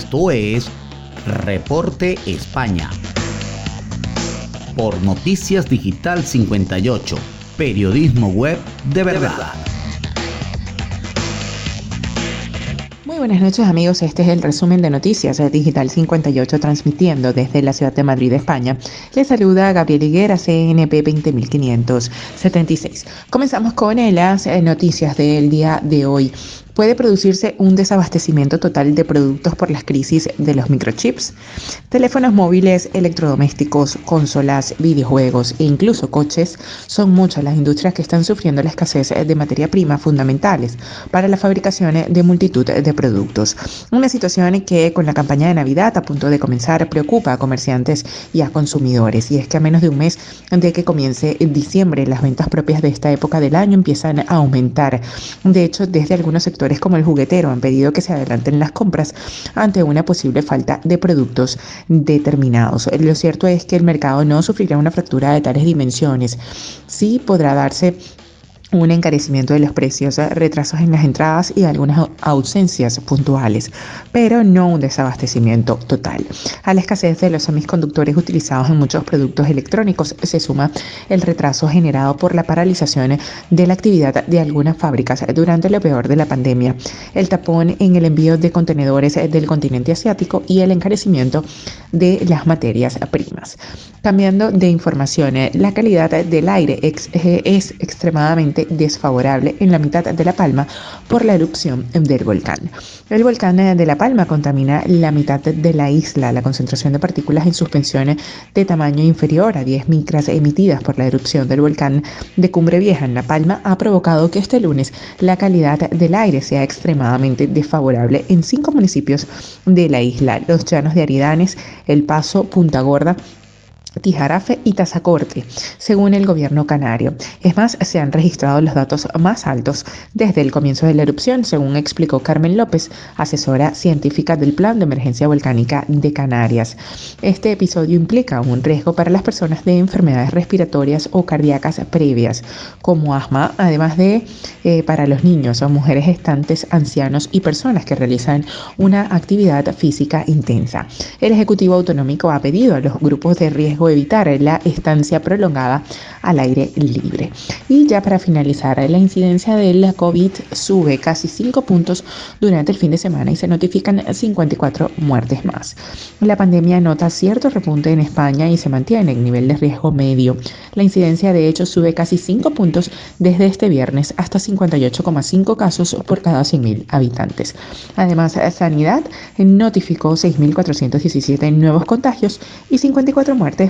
Esto es Reporte España. Por Noticias Digital 58, periodismo web de verdad. Muy buenas noches amigos, este es el resumen de Noticias de Digital 58 transmitiendo desde la ciudad de Madrid, España. Les saluda Gabriel Higuera, CNP 20576. Comenzamos con las eh, noticias del día de hoy puede producirse un desabastecimiento total de productos por las crisis de los microchips. Teléfonos móviles, electrodomésticos, consolas, videojuegos e incluso coches son muchas las industrias que están sufriendo la escasez de materia prima fundamentales para la fabricación de multitud de productos. Una situación que con la campaña de Navidad a punto de comenzar preocupa a comerciantes y a consumidores. Y es que a menos de un mes de que comience diciembre, las ventas propias de esta época del año empiezan a aumentar. De hecho, desde algunos sectores como el juguetero han pedido que se adelanten las compras ante una posible falta de productos determinados. Lo cierto es que el mercado no sufrirá una fractura de tales dimensiones. Sí podrá darse un encarecimiento de los precios, retrasos en las entradas y algunas ausencias puntuales, pero no un desabastecimiento total. A la escasez de los semiconductores utilizados en muchos productos electrónicos se suma el retraso generado por la paralización de la actividad de algunas fábricas durante lo peor de la pandemia, el tapón en el envío de contenedores del continente asiático y el encarecimiento de las materias primas. Cambiando de información, la calidad del aire es extremadamente desfavorable en la mitad de La Palma por la erupción del volcán. El volcán de La Palma contamina la mitad de la isla. La concentración de partículas en suspensión de tamaño inferior a 10 micras emitidas por la erupción del volcán de Cumbre Vieja en La Palma ha provocado que este lunes la calidad del aire sea extremadamente desfavorable en cinco municipios de la isla, los Llanos de Aridanes, El Paso, Punta Gorda, Tijarafe y Tazacorte, según el gobierno canario. Es más, se han registrado los datos más altos desde el comienzo de la erupción, según explicó Carmen López, asesora científica del Plan de Emergencia Volcánica de Canarias. Este episodio implica un riesgo para las personas de enfermedades respiratorias o cardíacas previas, como asma, además de eh, para los niños o mujeres gestantes, ancianos y personas que realizan una actividad física intensa. El Ejecutivo Autonómico ha pedido a los grupos de riesgo evitar la estancia prolongada al aire libre. Y ya para finalizar, la incidencia de la COVID sube casi 5 puntos durante el fin de semana y se notifican 54 muertes más. La pandemia nota cierto repunte en España y se mantiene en nivel de riesgo medio. La incidencia de hecho sube casi 5 puntos desde este viernes hasta 58,5 casos por cada 100.000 habitantes. Además, Sanidad notificó 6.417 nuevos contagios y 54 muertes